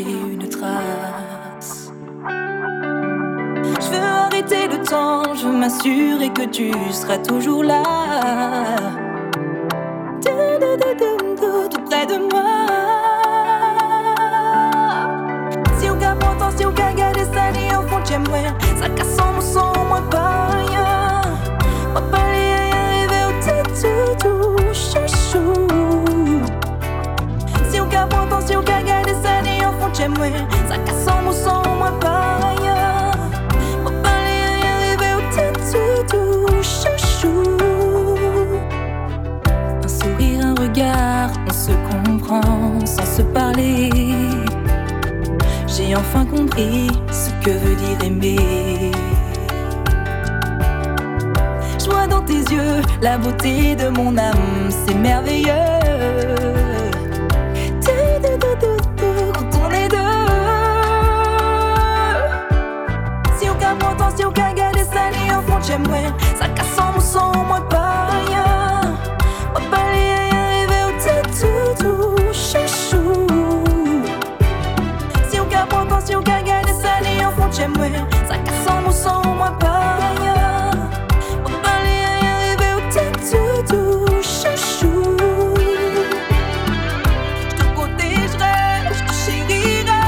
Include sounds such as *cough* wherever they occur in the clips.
une trace. Je veux arrêter le temps, je veux m'assurer que tu seras toujours là. Tout près de moi. chez moi Ça casse en mousson, moi pareil Moi parler y arriver au tête tout chouchou. Un sourire, un regard, on se comprend sans se parler. J'ai enfin compris ce que veut dire aimer. Je vois dans tes yeux la beauté de mon âme, c'est merveilleux. j'ai mouen Sa kassan mousan mouen pa ya Mou pa liye y arrive ou te toutou chachou Si ou ka pwantan, si ou ka gade sa li an fon j'ai mouen Sa kassan mousan mouen pa ya Mou pa liye y arrive ou te toutou chachou J'te protégerai, j'te chérirai.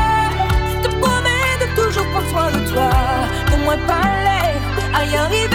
J'te promets de toujours prendre soin de toi. Pour mouen pa liye, a y arrive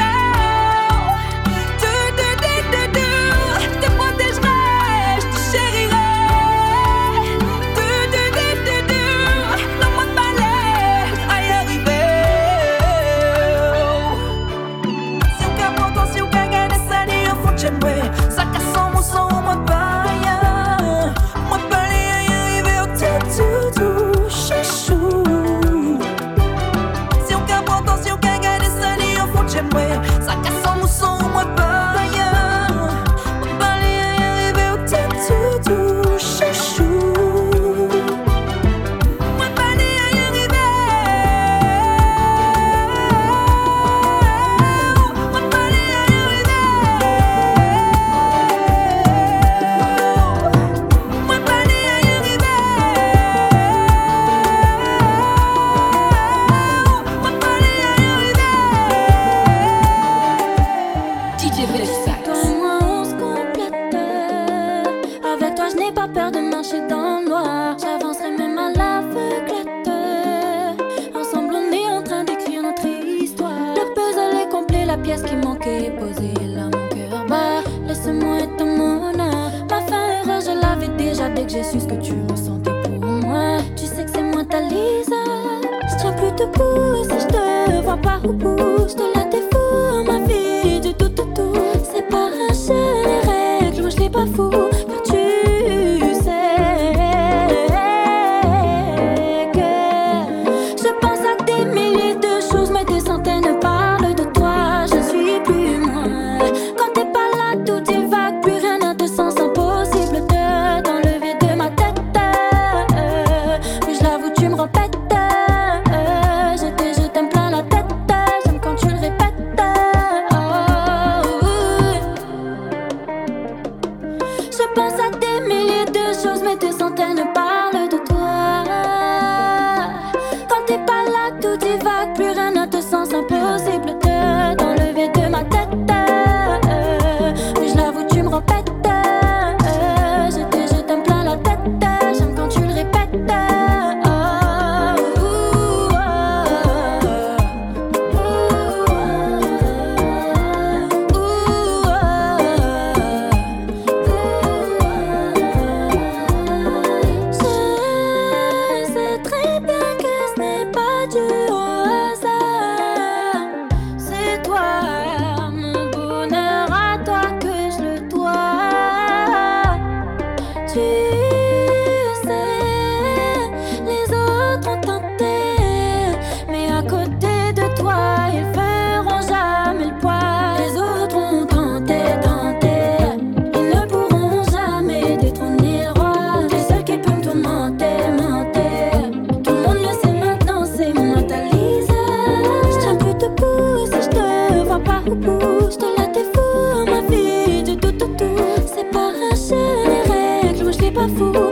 J'étais, je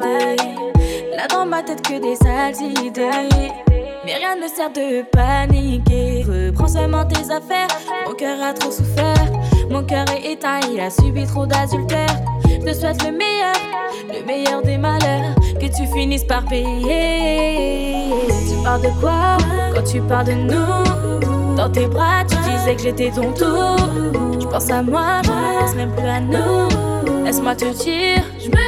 Là dans ma tête que des sales idées. Mais rien ne sert de paniquer. Reprends seulement tes affaires. Mon cœur a trop souffert. Mon cœur est éteint, il a subi trop d'adultère. Je te souhaite le meilleur, le meilleur des malheurs. Que tu finisses par payer. Tu parles de quoi quand tu parles de nous? Dans tes bras, tu disais que j'étais ton tour. Je pense à moi, je pense même plus à nous. Laisse-moi te dire, je me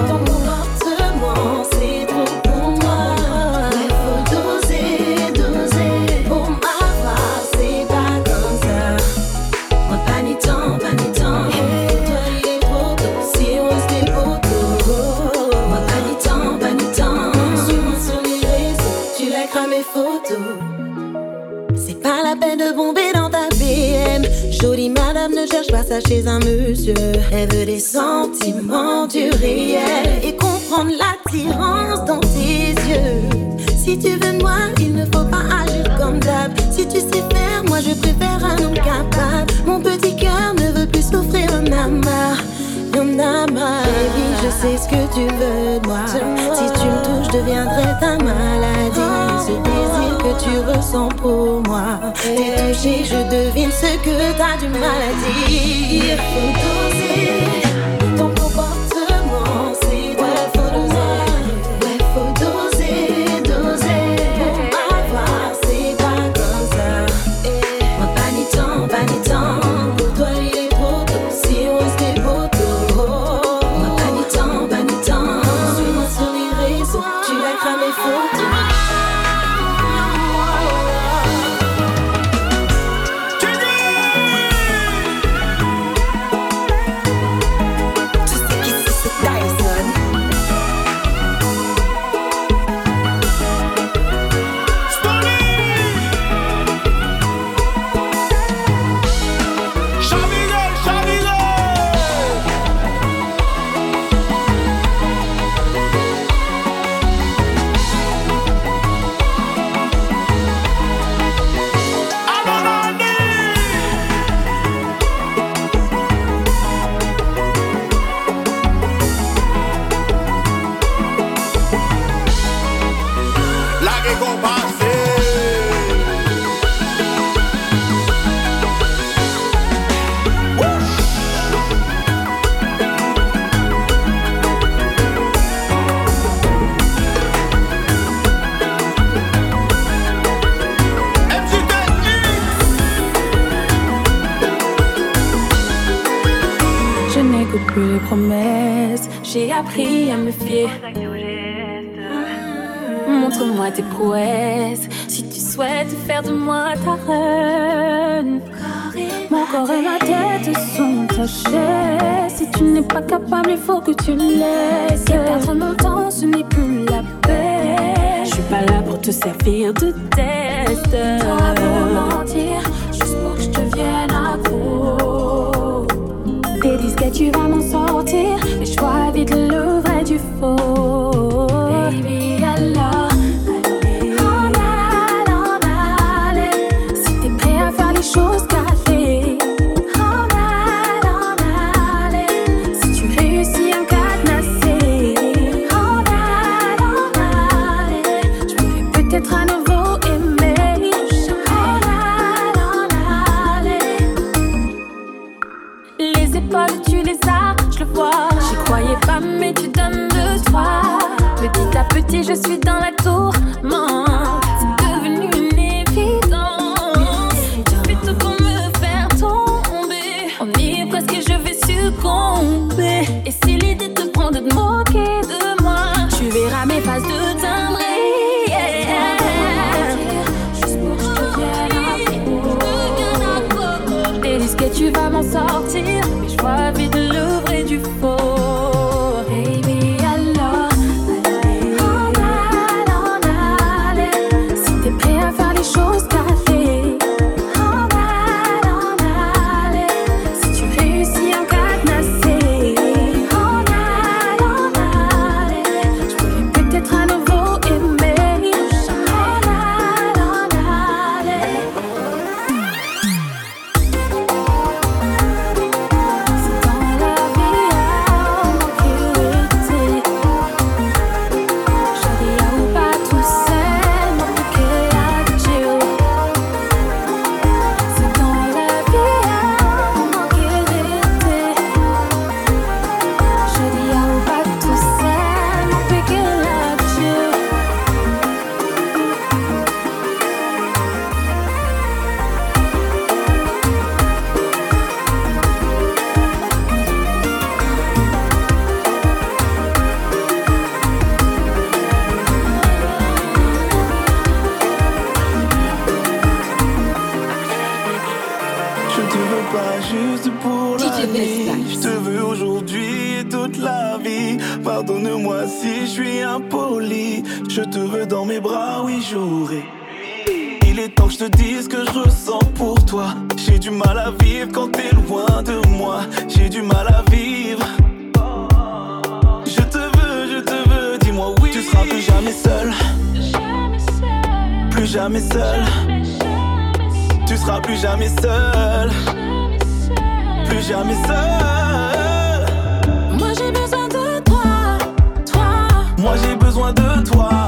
chez un monsieur. Elle veut des sentiments du réel et comprendre l'attirance dans tes yeux. Si tu veux de moi, il ne faut pas agir comme d'hab. Si tu sais faire, moi je préfère un homme capable. Mon petit cœur ne veut plus souffrir un amas. Y'en a marre, baby, je sais ce que tu veux de moi. Si tu me touches, deviendrai ta maladie. Tu ressens pour moi. T'es touché, je devine ce que t'as du. Faut doser n'écoute plus les promesses. J'ai appris à me fier. Montre-moi tes prouesses. Si tu souhaites faire de moi ta reine. Mon corps et ma tête sont attachés. Si tu n'es pas capable, il faut que tu laisses. Et perdre mon temps, ce n'est plus la paix. Je suis pas là pour te servir de test. Toi pour mentir, juste pour que je te vienne tu vas m'en sortir. Mais je vois vite le vrai du faux. Je te veux dans mes bras, oui, jour Il est temps que je te dise ce que je ressens pour toi. J'ai du mal à vivre quand t'es loin de moi. J'ai du mal à vivre. Je te veux, je te veux, dis-moi oui. Tu seras plus jamais seul. Plus jamais seul. Tu seras plus jamais seul. Plus jamais seul. Moi j'ai besoin de toi, toi. Moi j'ai besoin de toi.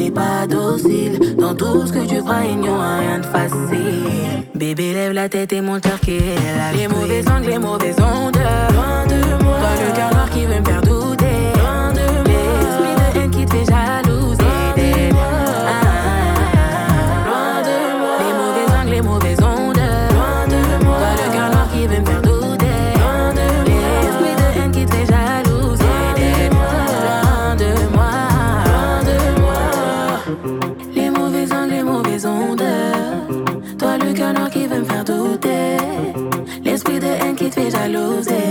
T'es pas docile. Dans tout ce que tu feras, il n'y aura rien de facile. Bébé, lève la tête et mon cœur qui est. Les mauvais angles, les mauvaises ondes. Loin de moi. Toi, le cœur noir qui veut me faire será luz de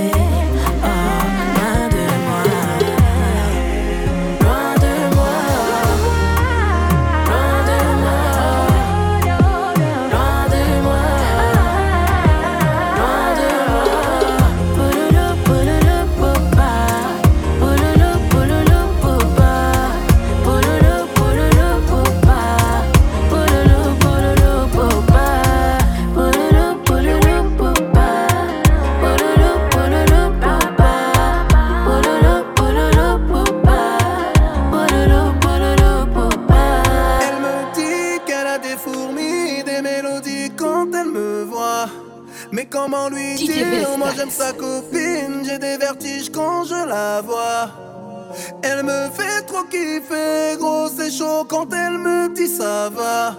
j'aime sa copine, j'ai des vertiges quand je la vois. Elle me fait trop kiffer, gros c'est chaud quand elle me dit ça va.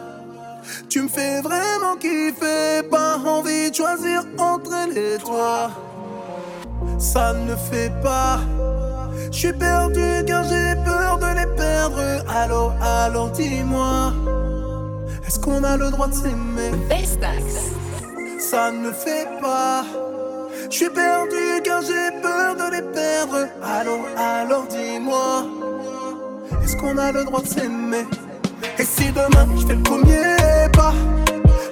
Tu me fais vraiment kiffer, pas envie de choisir entre elle et toi. Ça ne fait pas. Je suis perdu car j'ai peur de les perdre. Alors, alors dis-moi, est-ce qu'on a le droit de s'aimer? Ça ne fait pas. Je suis perdu car j'ai peur de les perdre. Alors, alors dis-moi, est-ce qu'on a le droit de s'aimer? Et si demain je fais le premier pas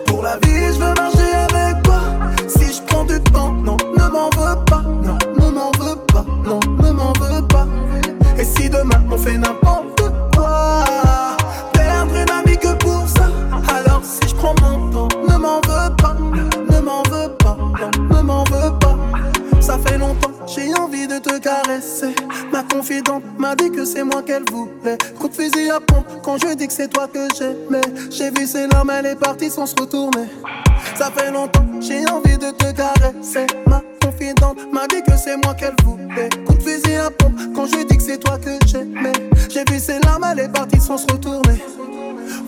pour la vie, je veux marcher avec toi. Si je prends du temps, non, ne m'en veux pas. Non, ne m'en veux pas. Non, ne m'en veux pas. Et si demain on fait n'importe quoi, perdre une amie que pour ça. Alors si je prends mon Ça fait longtemps, j'ai envie de te caresser. Ma confidente m'a dit que c'est moi qu'elle voulait. Coup de fusil à pompe quand je dis que c'est toi que j'aimais. J'ai vu ses larmes, elle est partie sans se retourner. Ça fait longtemps, j'ai envie de te caresser. Ma confidente m'a dit que c'est moi qu'elle voulait. Coup de fusil à pompe quand je dis que c'est toi que j'aimais. J'ai vu ses larmes, elle est partie sans se retourner.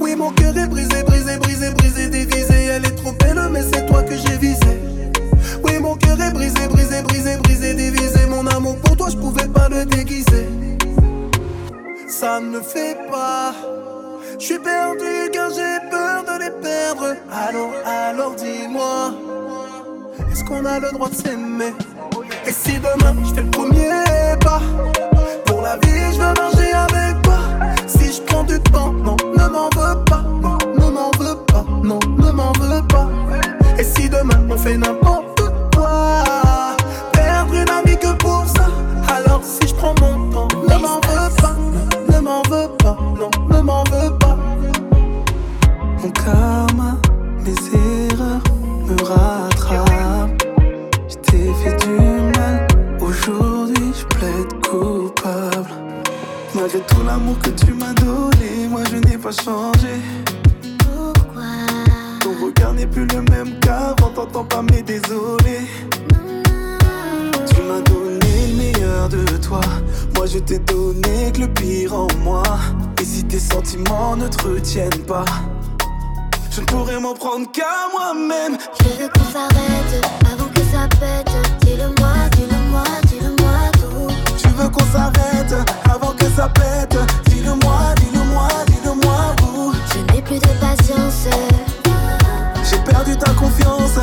Oui, mon cœur est brisé, brisé, brisé, brisé, divisé. Elle est trop belle, mais c'est toi que j'ai visé. Oui, mon cœur est brisé, brisé, brisé, déguiser. Ça ne fait pas. Je suis perdu car j'ai peur de les perdre. Alors, alors dis-moi, est-ce qu'on a le droit de s'aimer? Et si demain je fais le premier pas pour la vie, je veux marcher avec toi. Si je prends du temps, non, ne m'en veux pas. Non, ne m'en veux pas. Non, ne m'en veux pas. Et si demain on fait n'importe mon. Ne m'en veux pas, ne m'en veux pas, non, ne m'en veux pas. Mon karma, mes erreurs me rattrapent. Je t'ai fait du mal, aujourd'hui je plaide coupable. Malgré tout l'amour que tu m'as donné, moi je n'ai pas changé. Pourquoi? Ton regard n'est plus le même qu'avant, t'entends pas mes désolés. Tu m'as donné le meilleur de toi. Moi, je t'ai donné que le pire en moi. Et si tes sentiments ne te retiennent pas, je ne pourrais m'en prendre qu'à moi-même. Je veux qu'on s'arrête avant que ça pète. Dis-le-moi, dis-le-moi, dis-le-moi tout. Tu veux qu'on s'arrête avant que ça pète. Dis-le-moi, dis-le-moi, dis-le-moi tout. Je n'ai plus de patience. J'ai perdu ta confiance.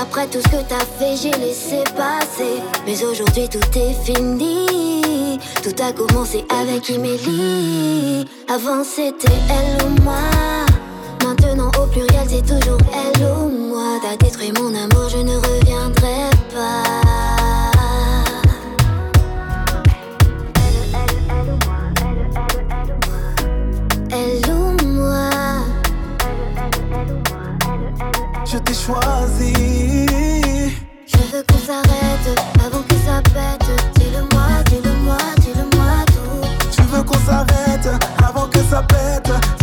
Après tout ce que t'as fait, j'ai laissé passer. Mais aujourd'hui, tout est fini. Tout a commencé avec Emily. Avant, c'était elle ou moi. Maintenant, au pluriel, c'est toujours elle ou moi. T'as détruit mon amour, je ne reviendrai pas. Elle ou moi. Je t'ai choisi s'arrête, avant que ça pète. Dis-le-moi, dis-le-moi, dis-le-moi tout. Tu veux qu'on s'arrête, avant que ça pète.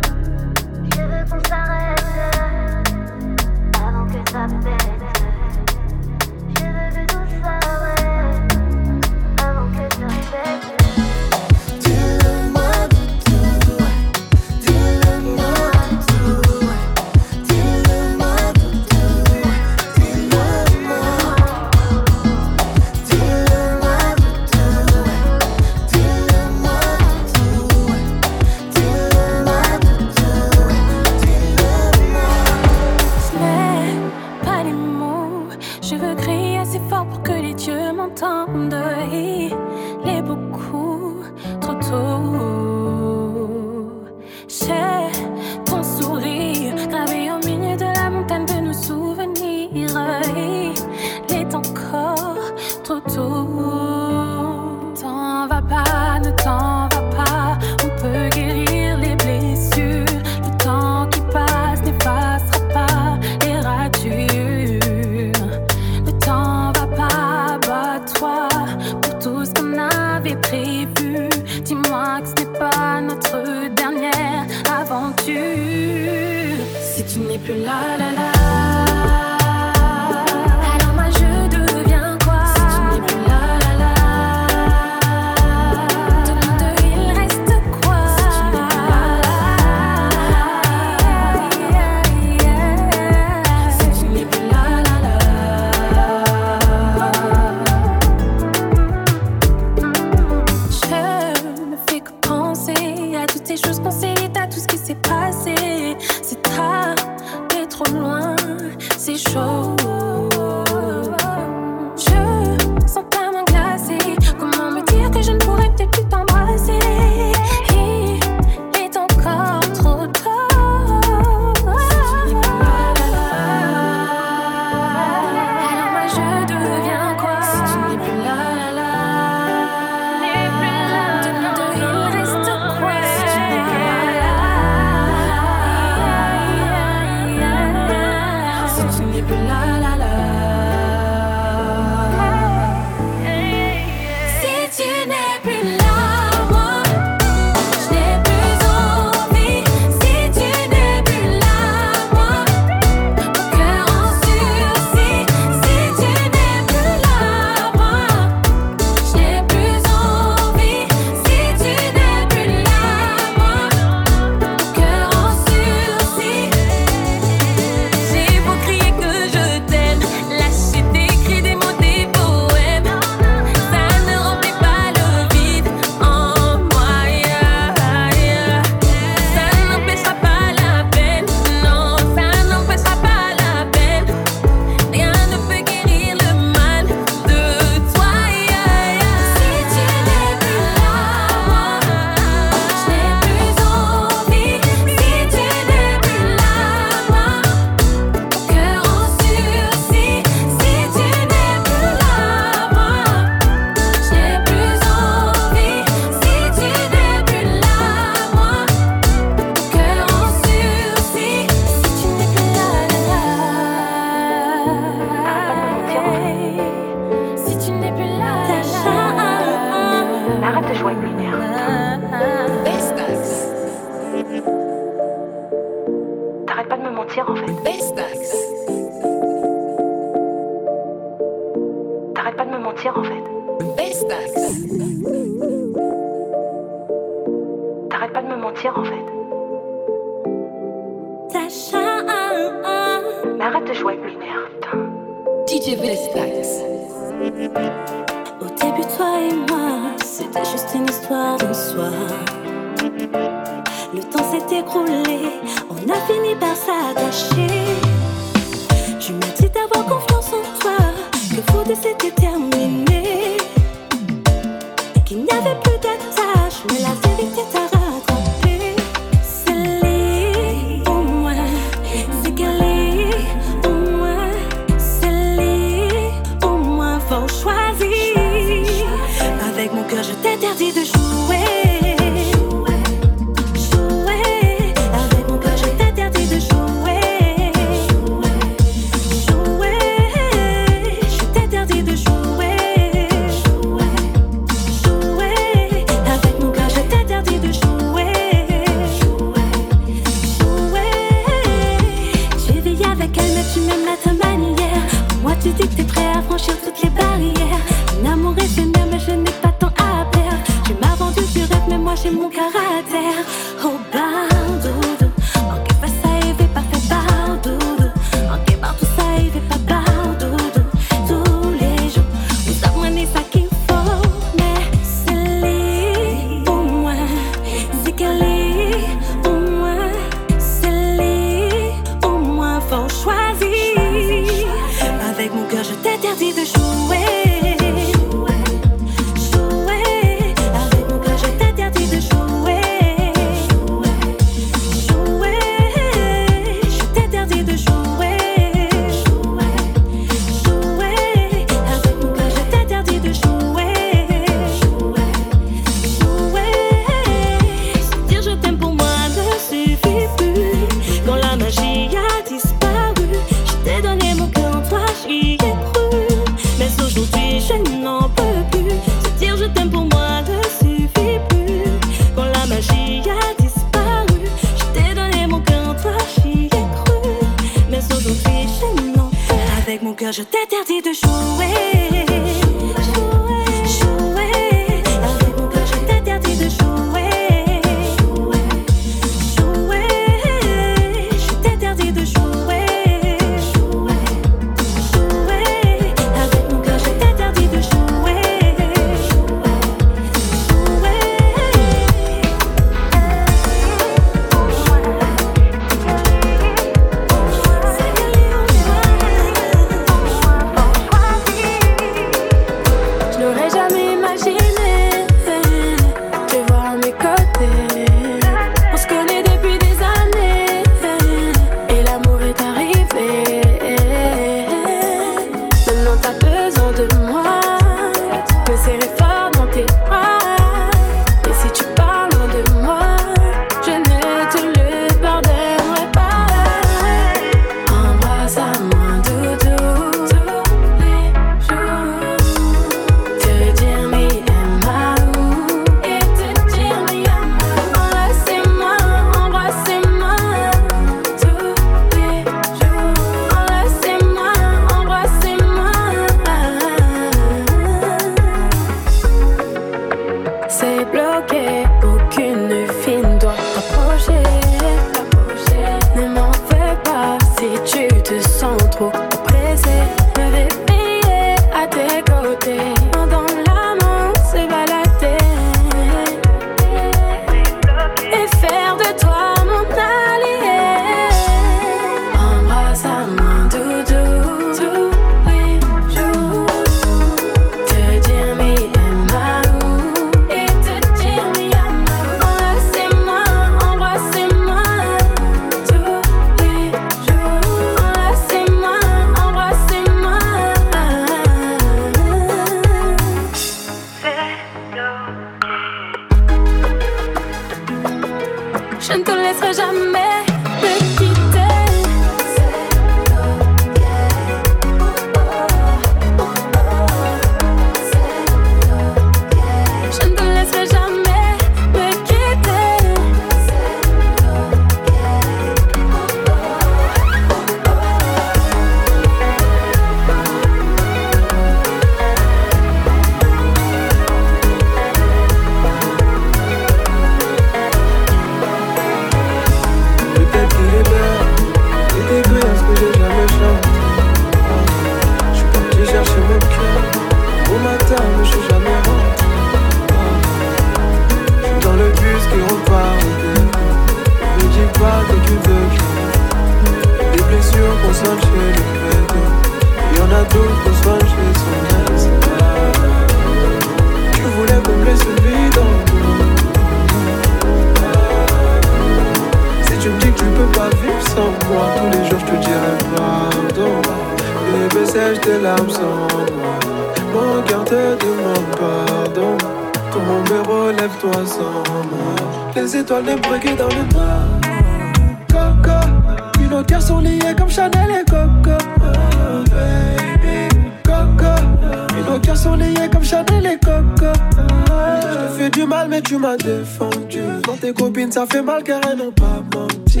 Elles n'ont pas menti.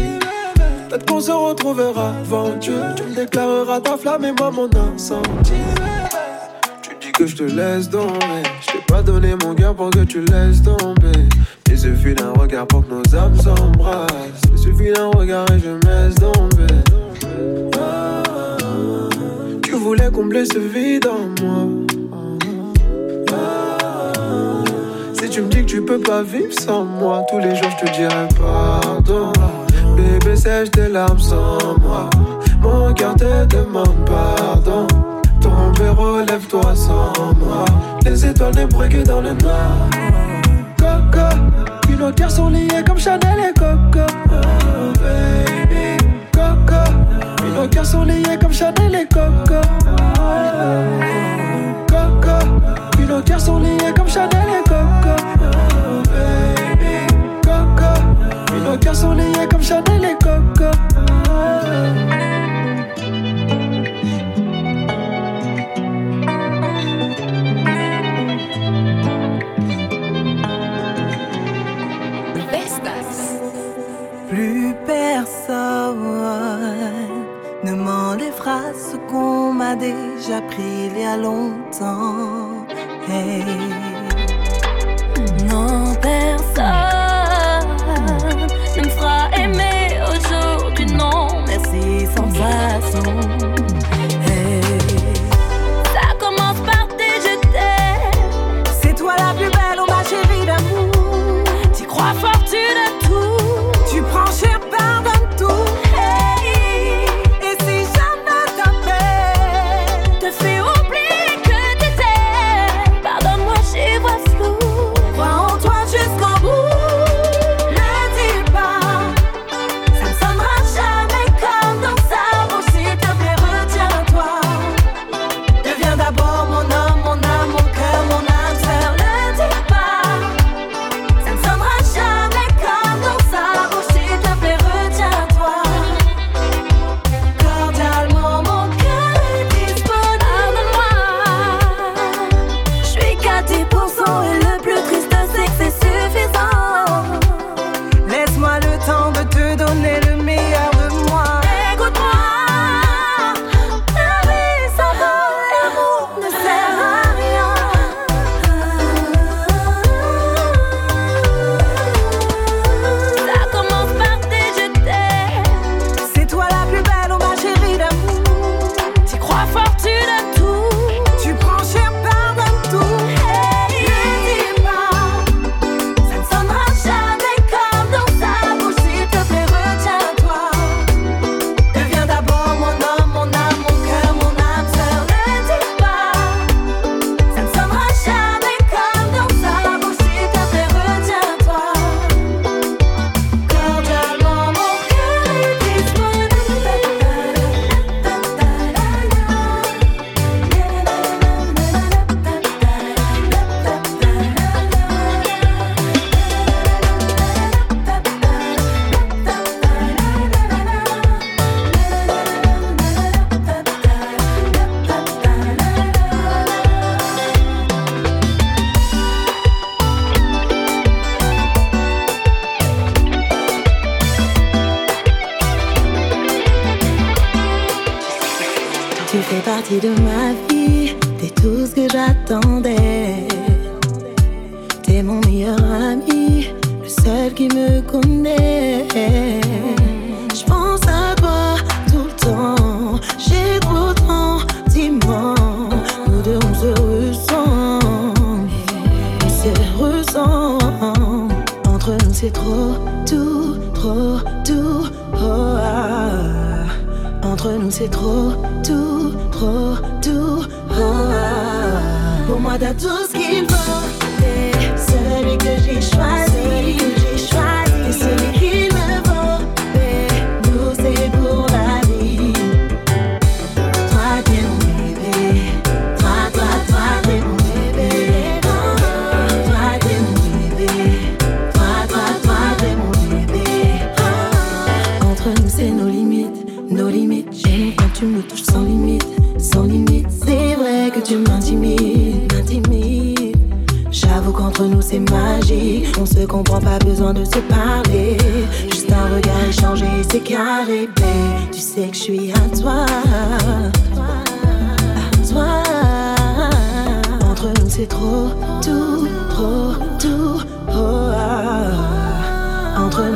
Peut-être qu'on se retrouvera avant Dieu. Tu me déclareras ta flamme et moi mon incendie. Tu dis que je te laisse tomber. Je t'ai pas donné mon cœur pour que tu laisses tomber. Il suffit d'un regard pour que nos âmes s'embrassent. Il suffit d'un regard et je me laisse tomber. Ah, tu voulais combler ce vide en moi. Ah, tu me dis que tu peux pas vivre sans moi, tous les jours je te dirai pardon. Bébé, sèche tes larmes sans moi. Mon cœur te demande pardon. Tombe et relève-toi sans moi. Les étoiles ne brillent que dans le noir. Coco, nos cœurs sont liés comme Chanel et Coco. Oh, baby, Coco, nos cœurs sont liés comme Chanel et Coco. Coco, puis nos cœurs sont liés comme Chanel et Coco. Baby, Coco, puis nos cœurs sont liés comme Chanel et Coco. Plus personne ne m'en défera ce qu'on m'a déjà pris il y a longtemps. Hey. Personne ne me fera aimer aujourd'hui, non, merci, sans façon.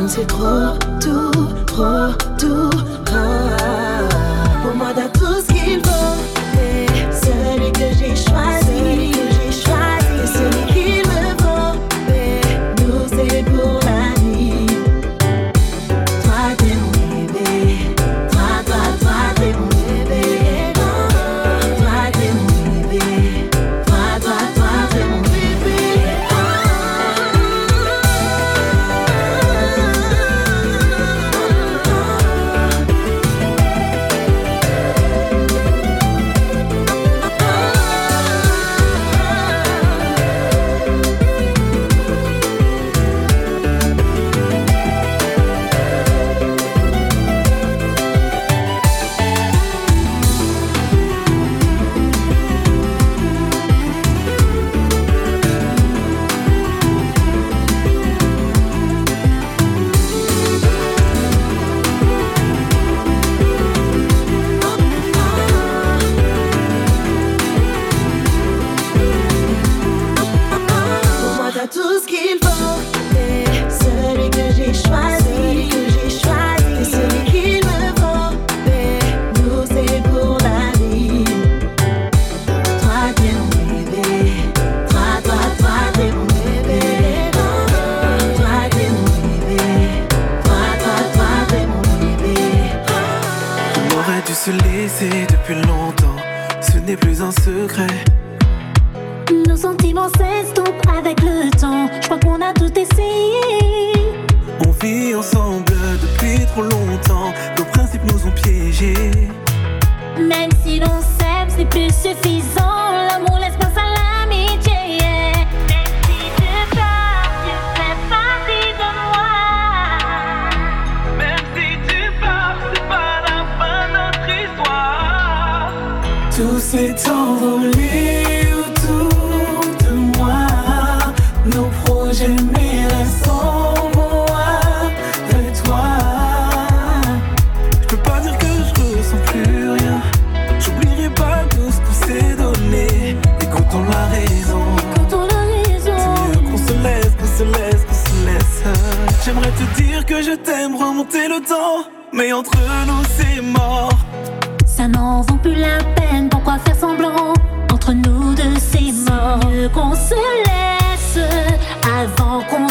c'est trop, tout, trop, tout. c'est mort. Ça n'en vaut plus la peine, pourquoi faire semblant Entre nous deux, c'est mort. qu'on se laisse avant qu'on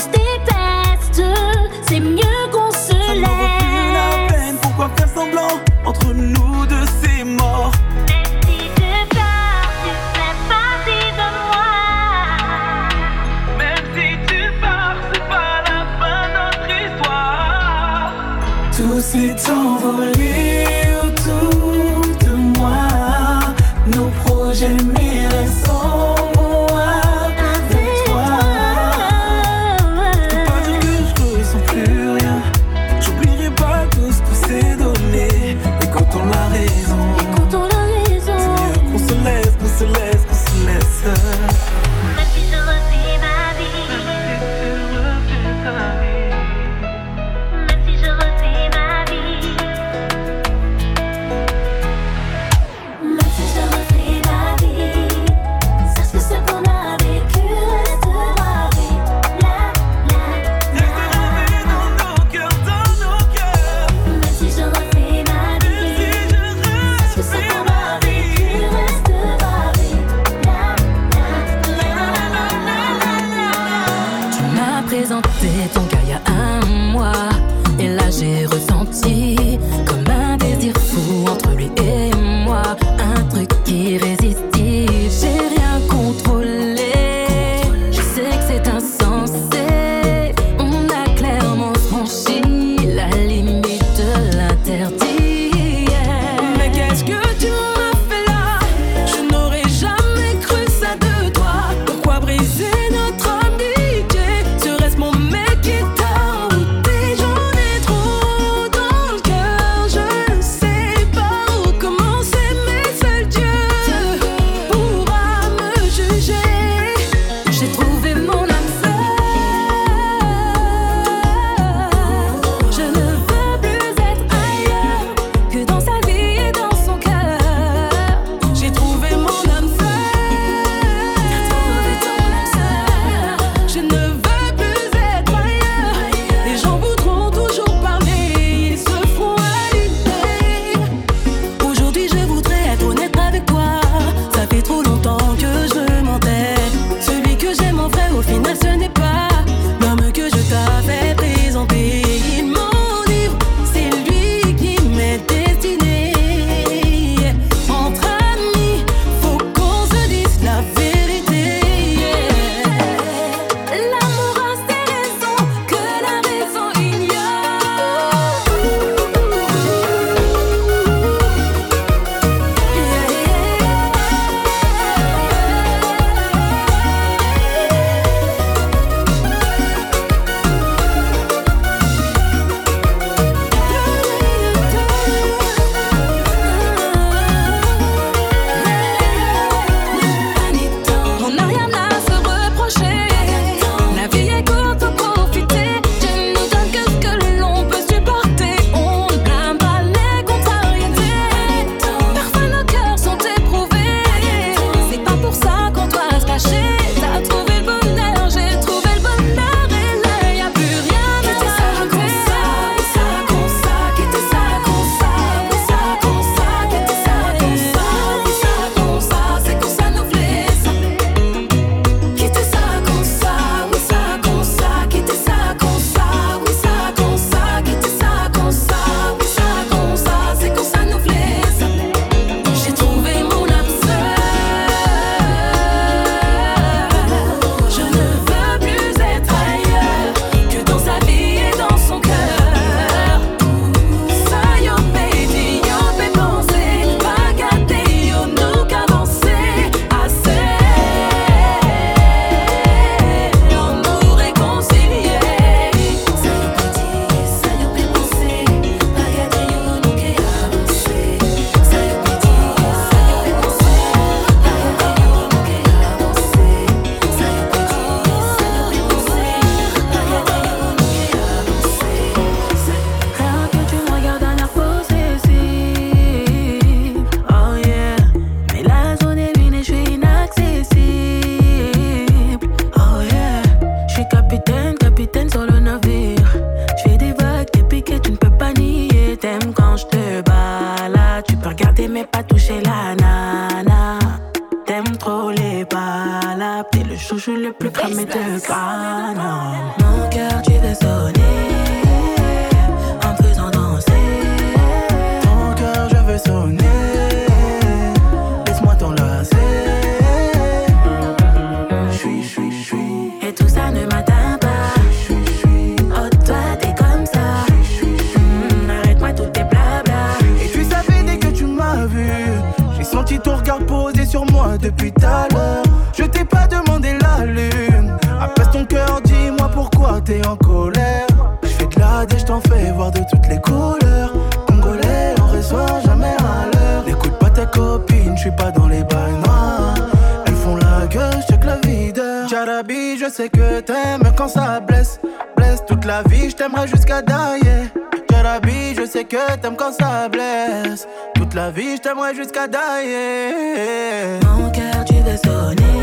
la vie, je t'aimerai jusqu'à dailler. Mon cœur, tu veux sonner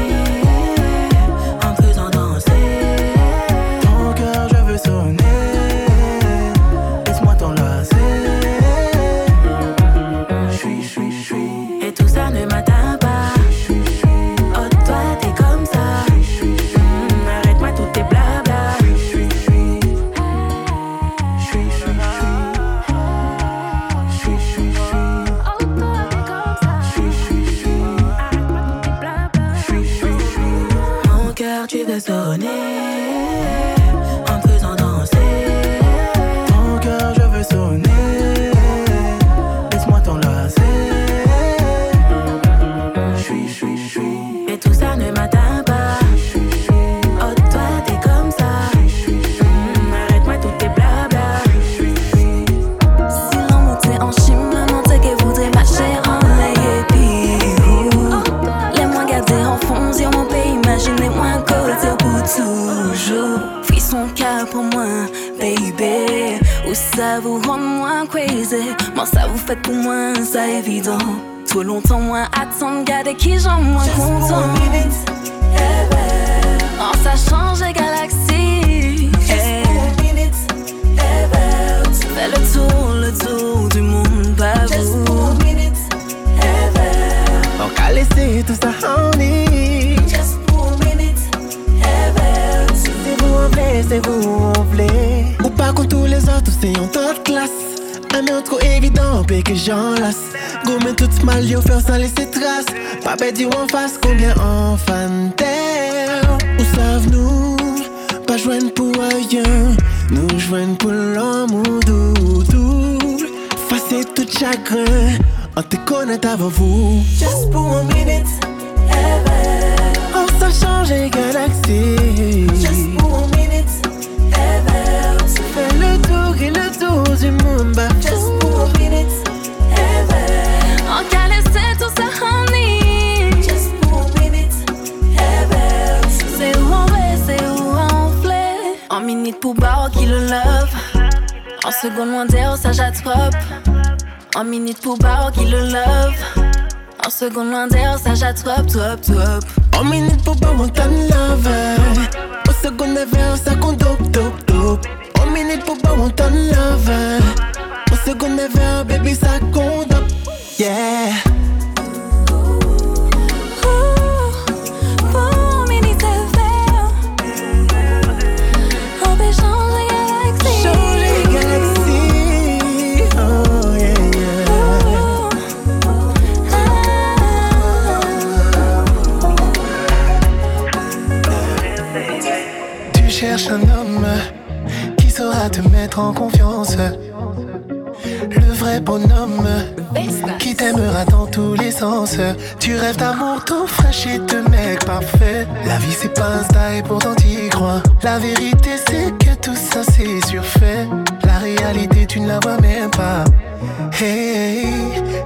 laisser trace. Pas bête, en face combien en fan. Où savent-nous, pas joindre pour ailleurs. Nous joindre pour ou doudou. Fasser tout chagrin, on te connaît avant vous. Just pour un minute, On s'est changé galaxie. Just pour un minute, Fais le tour et le tour du monde, bah. Just pour un minute, En pour un minute, C'est où on va, c'est où on flait. En minute pour bar qui le love. En seconde loin d'air, ça j'attrape. En minute pour bar qui le love. En seconde loin d'air, ça j'attrape, top, top. En minute pour pas mon tan lover. Au second verre, ça compte dope, dope, dope. En minute pour pas mon tan lover. Au second verre, baby, ça compte. Yeah. Saura te mettre en confiance. Le vrai bonhomme qui t'aimera dans tous les sens. Tu rêves d'amour tout fraîche et de mec parfait. La vie c'est pas un style, pourtant t'y crois. La vérité c'est que tout ça c'est surfait. La réalité tu ne la vois même pas. Hey,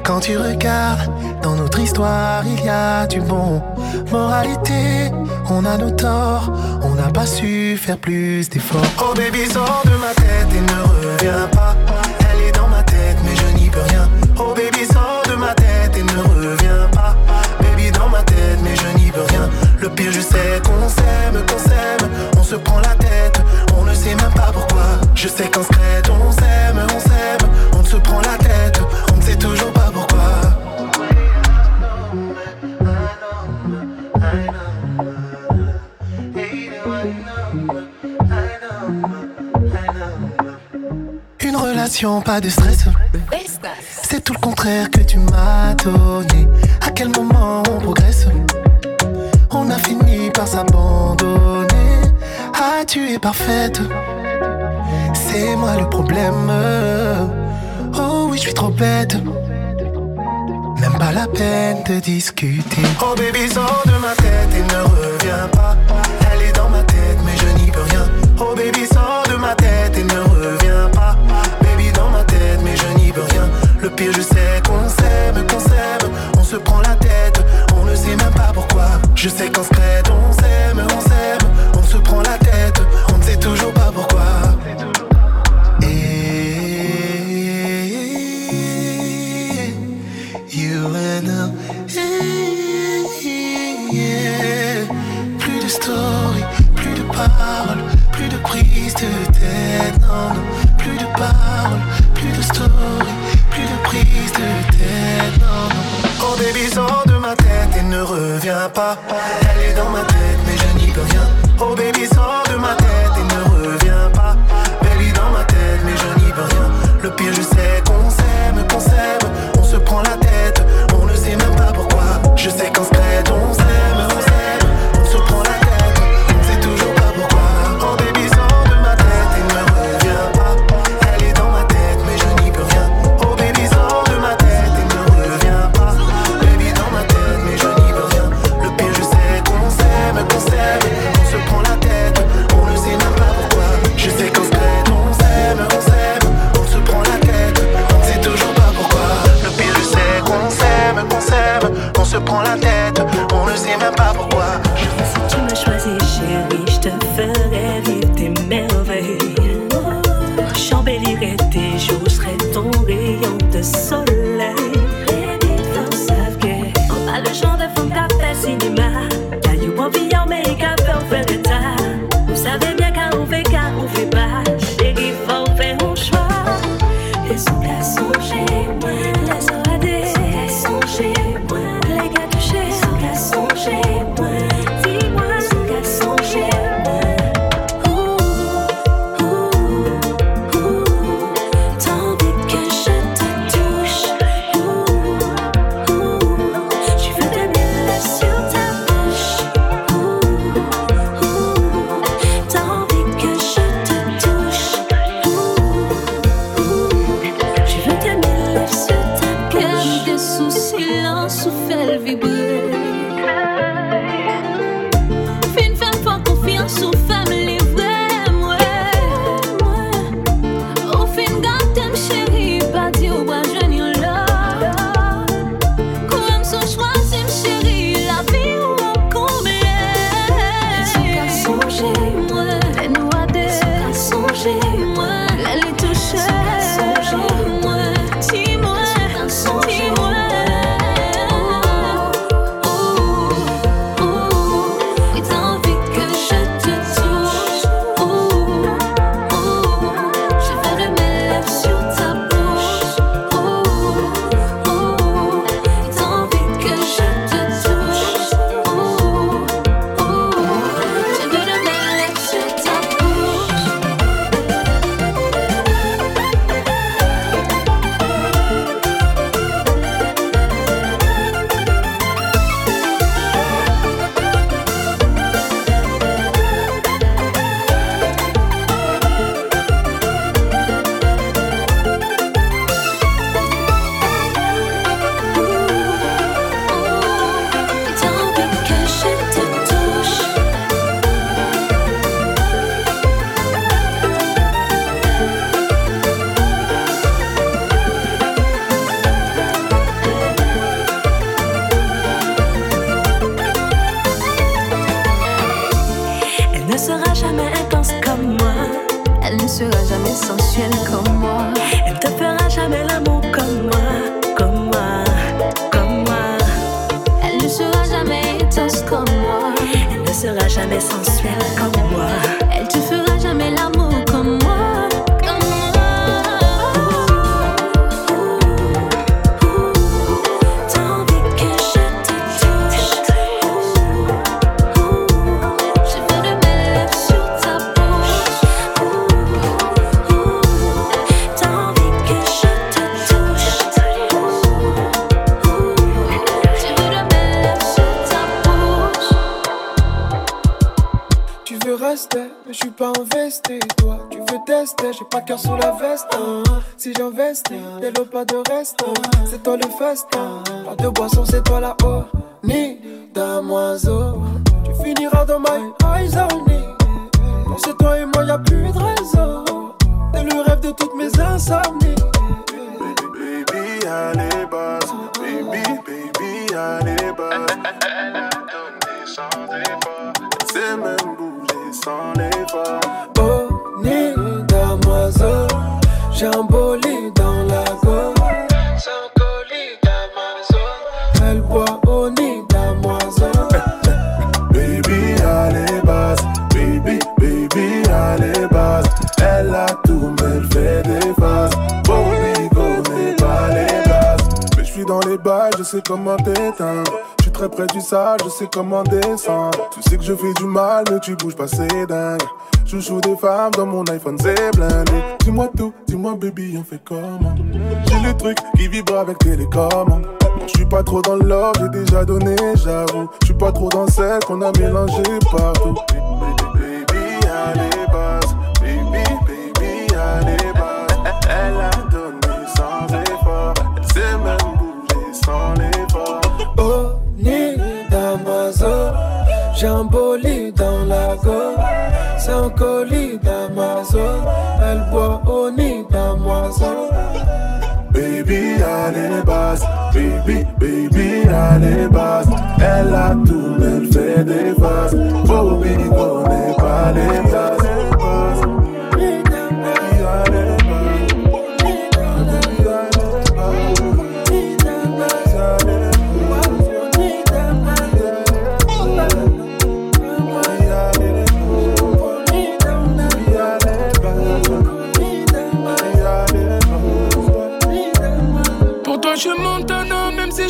quand tu regardes dans notre histoire, il y a du bon. Moralité, on a nos torts, on n'a pas su faire plus d'efforts. Oh baby, sors de ma tête et ne reviens pas. Oh baby, sors de ma tête et ne reviens pas. Baby, dans ma tête, mais je n'y peux rien. Le pire, je sais qu'on s'aime, qu'on s'aime. On se prend la tête, on ne sait même pas pourquoi. Je sais qu'en secret, on s'aime, on s'aime. On se prend la tête, on ne sait toujours pas pourquoi. Une relation, pas de stress. C'est tout le contraire que tu m'as donné. À quel moment on progresse? On a fini par s'abandonner. Ah, tu es parfaite. C'est moi le problème. Oh oui, je suis trop bête. Même pas la peine de discuter. Oh baby, sors de ma tête et ne reviens pas. Elle est dans ma tête, mais je n'y peux rien. Oh baby, sors de ma tête et ne reviens pas. Le pire, je sais qu'on s'aime, qu'on s'aime. On se prend la tête, on ne sait même pas pourquoi. Je sais qu'en secret, on s'aime, on s'aime. On se prend la tête, on ne sait toujours pas pourquoi. Plus de story, plus de paroles, plus de prise de tête, non, non. Plus de paroles, plus de story, prise de tête. Oh de ma tête et ne reviens pas. Elle est dans ma tête, mais je n'y peux rien. Oh baby, sors de ma tête et ne reviens pas. Baby, dans ma tête, mais je n'y peux rien. Le pire, je sais qu'on s'aime, qu'on s'aime. On se prend la tête, on ne sait même pas pourquoi. Je sais qu'en secret, on s'aime, se prend la tête, on ne sait même pas pourquoi. Veux pas cœur sous la veste. Hein. Si j'investis, t'es l'eau pas de reste. C'est toi le festin. Pas de boisson, c'est toi là-haut. Ni damoiseau. Tu finiras dans my eyes only. c'est toi et moi, y a plus de réseau. T'es le rêve de toutes mes insomnies. Baby, baby, allez, basse. Baby, baby, allez. Elle sait même bouger sans l'effort. Oh, Bolide dans la gorge. Sans colis d'Amazon. Elle boit au nid damoiseau. *laughs* Baby, allez, basse. Baby, baby, allez, basse. Elle a tout, mais elle fait des faces. Bobby connaît pas les bases. Mais je suis dans les bails, je sais comment t'éteindre. Très près du sale, je sais comment descendre. Tu sais que je fais du mal, mais tu bouges pas, c'est dingue. Je joue des femmes dans mon iPhone, c'est blindé. Dis-moi tout, dis-moi baby, on fait comment? J'ai le truc qui vibre avec télécommande. Non, je suis pas trop dans l'or, j'ai déjà donné, j'avoue. Je suis pas trop dans celle qu'on a mélangé partout. Bolide dans la. C'est un colis d'Amazon. Elle boit au nid d'Amazon. Baby, allez, basse. Baby, baby, allez, basse. Elle a tout, elle fait des faces. Bobby connaît pas les places.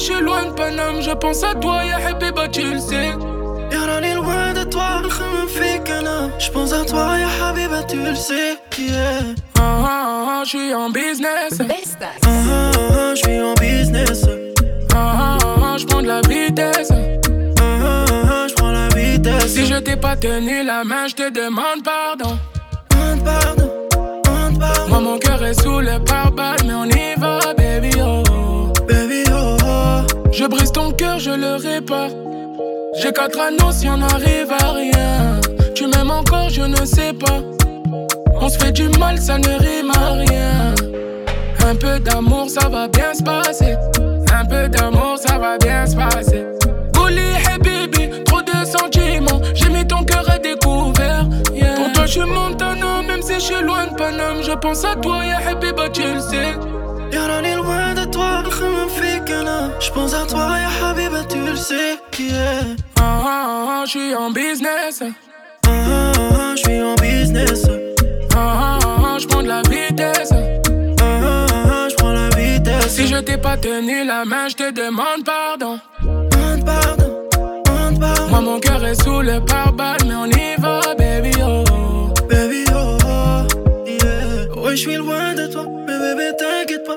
Je suis loin de Paname, je pense à toi, ya Habiba, tu le sais. est loin de toi, je pense à toi, ya Habiba, tu le sais. Yeah. Ah ah ah, ah je suis en business. Ah ah ah, je suis en business. Ah ah ah, ah, ah je prends de la vitesse. Ah ah ah, je prends la vitesse. Si je t'ai pas tenu la main, je te demande pardon. Demande pardon. Moi, mon cœur est sous le pare mais on y va, baby. Je brise ton cœur, je le répare. J'ai quatre anneaux si on n'arrive à rien. Tu m'aimes encore, je ne sais pas. On se fait du mal, ça ne rime à rien. Un peu d'amour, ça va bien se passer. Un peu d'amour, ça va bien se passer. Bully, hey baby, trop de sentiments. J'ai mis ton cœur à découvert. yeah. Pour toi, je suis Montana, même si je suis loin de Paname. Je pense à toi, ya Habiba, tu le sais. Je pense à toi, ya Habiba, tu le sais. Yeah. Ah ah ah, je suis en business. Ah ah ah, je suis en business. Ah ah ah, ah, ah je prends de la vitesse. Ah, ah ah ah, je prends la vitesse. Si je t'ai pas tenu la main, je te demande pardon. Demande pardon, demande pardon. Moi, mon cœur est sous le pare-balles, mais on y va, baby oh. Baby oh, oh yeah. Ouais, je suis loin de toi, mais bébé, t'inquiète pas.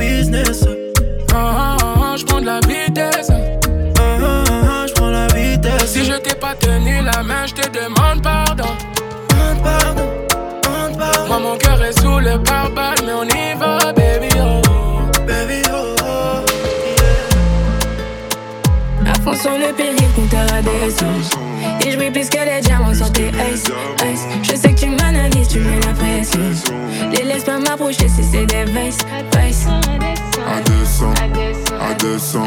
Ah, ah, ah, je prends de la vitesse. Ah, ah, ah, Je prends la vitesse Si je t'ai pas tenu la main, je te demande pardon. Demande pardon, demande pardon Moi, mon cœur est sous le pare-balles, mais on y va, fond sur le péril, compteur à descend. Et je brille plus que les diamants sur tes ice, ice. Je sais que tu m'analyses, tu mets la pression. Les laisse pas m'approcher si c'est des vices, vices. À 200, à 200,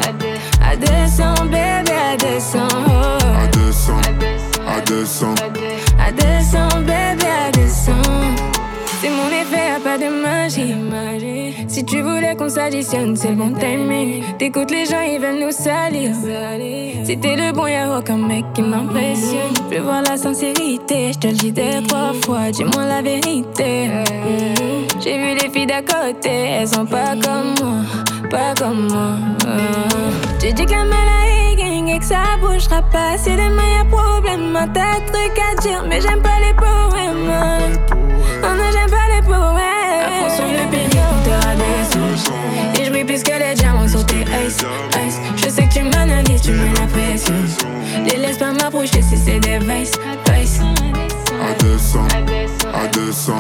À descend, bébé, à descend. à 200, à 200. À descend, bébé, à descend. C'est mon effet, pas de magie. Si tu voulais qu'on s'additionne, c'est bon timing. T'écoutes les gens, ils veulent nous salir. Si t'es le bon, y'a aucun mec qui m'impressionne. Je voir la sincérité, je te le dis deux, trois fois. Dis-moi la vérité. J'ai vu les filles d'à côté, elles sont pas comme moi, pas comme moi. Tu dis que la et que ça bougera pas. Si demain y'a problème, t'as truc à dire, mais j'aime pas les poèmes. Et je brille plus que les diamants sur tes ice, ice. Je sais que tu m'analyses, tu mets la pression. Les laisse pas m'approcher si c'est des vices, vices. À 200, à 200,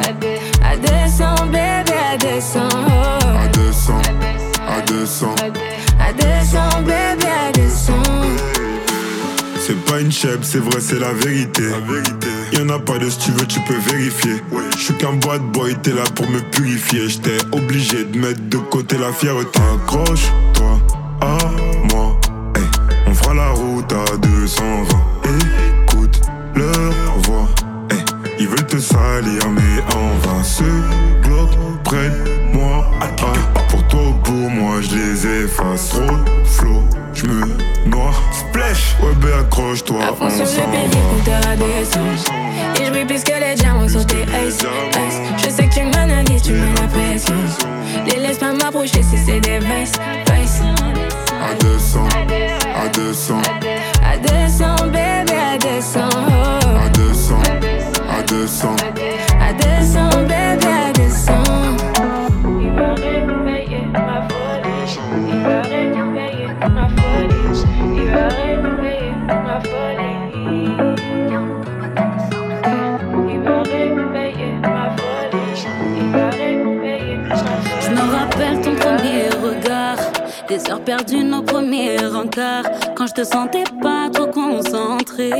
À 200, bébé, à 200. oh. à 200, à 200. Chèvre, c'est vrai, c'est la vérité. La vérité. Y'en a pas de si tu veux, tu peux vérifier. Je suis qu'un bad boy, t'es là pour me purifier. J'étais obligé de mettre de côté la fierté. Accroche-toi à moi. Hey, on fera la route à 220. Écoute leur voix. Hey, ils veulent te salir, mais en vain. Ce Glock près moi. Ah, pour toi ou pour moi, je les efface. Trop flow, me noie. Splash, ouais, ben accroche-toi. À fond on sur le des sons. Et je brille plus que les diamants sur tes ice, ice. Je sais que tu m'analyses, tu mets la pression. Les laisse pas m'approcher si c'est des vices, vices. À 200, à 200, À 200, bébé, à 200. oh. à 200, à 200. À 200, bébé, à 200. Des heures perdues, nos premiers encarts. Quand je te sentais pas trop concentré,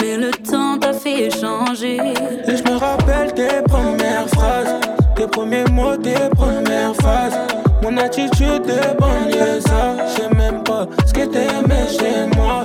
mais le temps t'a fait changer. Et je me rappelle tes premières phrases, tes premiers mots, tes premières phases. Mon attitude de banlieue, ça, je sais même pas ce que t'aimais chez moi.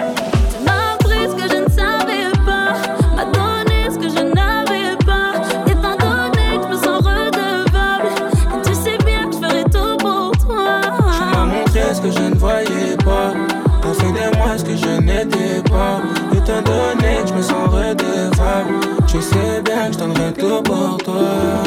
Voyais pas. T'as fait de moi ce que je n'étais pas? Étant donné que je me sens redevable, tu sais bien que je donnerai tout pour toi.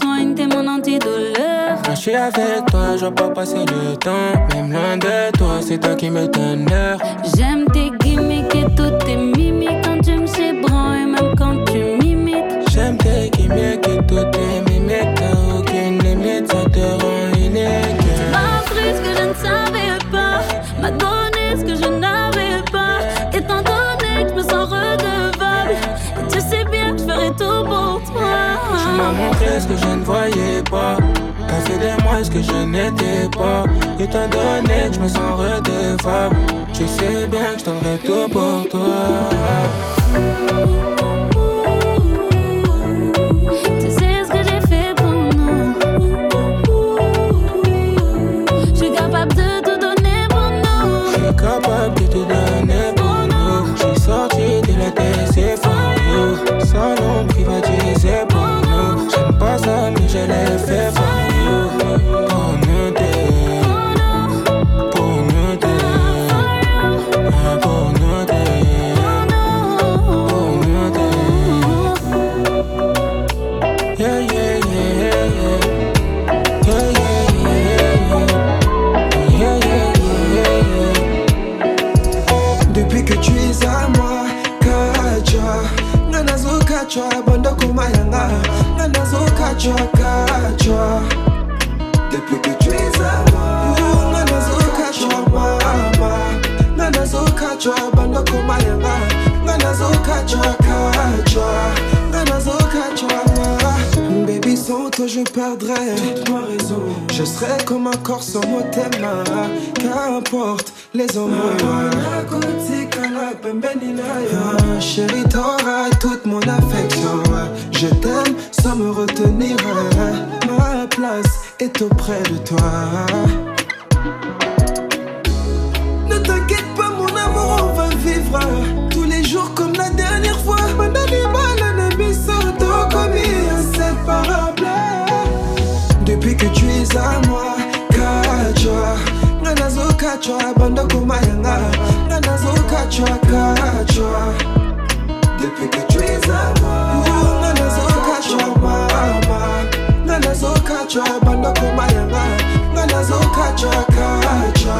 Soigne, t'es mon antidouleur. Quand je suis avec toi, je pas passer le temps. Même loin de toi, c'est toi qui me t'honneur. J'aime tes gimmicks et toutes tes mimiques. Quand tu me chébranles et même quand tu m'imites. J'aime tes gimmicks et toutes tes mimiques. T'as aucune limite, ça te rend Montré ce que je ne voyais pas. T'as fait de moi ce que je n'étais pas. Étant donné que je me sens redevable, tu sais bien que je donnerai tout pour toi. Tu sais ce que j'ai fait pour nous. Je suis capable de tout donner pour nous. Je suis capable de te donner pour nous. Suis sorti de la for you. Salon privatisé je l'ai fait Je serai comme un corps sans mot thème. Qu'importe les hommes. Ah, chérie, t'auras toute mon affection. Je t'aime sans me retenir. Ma place est auprès de toi. za moi kachwa nganazokachwa banda komayanga nganazokachwa kachwa depuis que tu es à moi nganazokachwa mama nganazokachwa banda komayanga nganazokachwa kachwa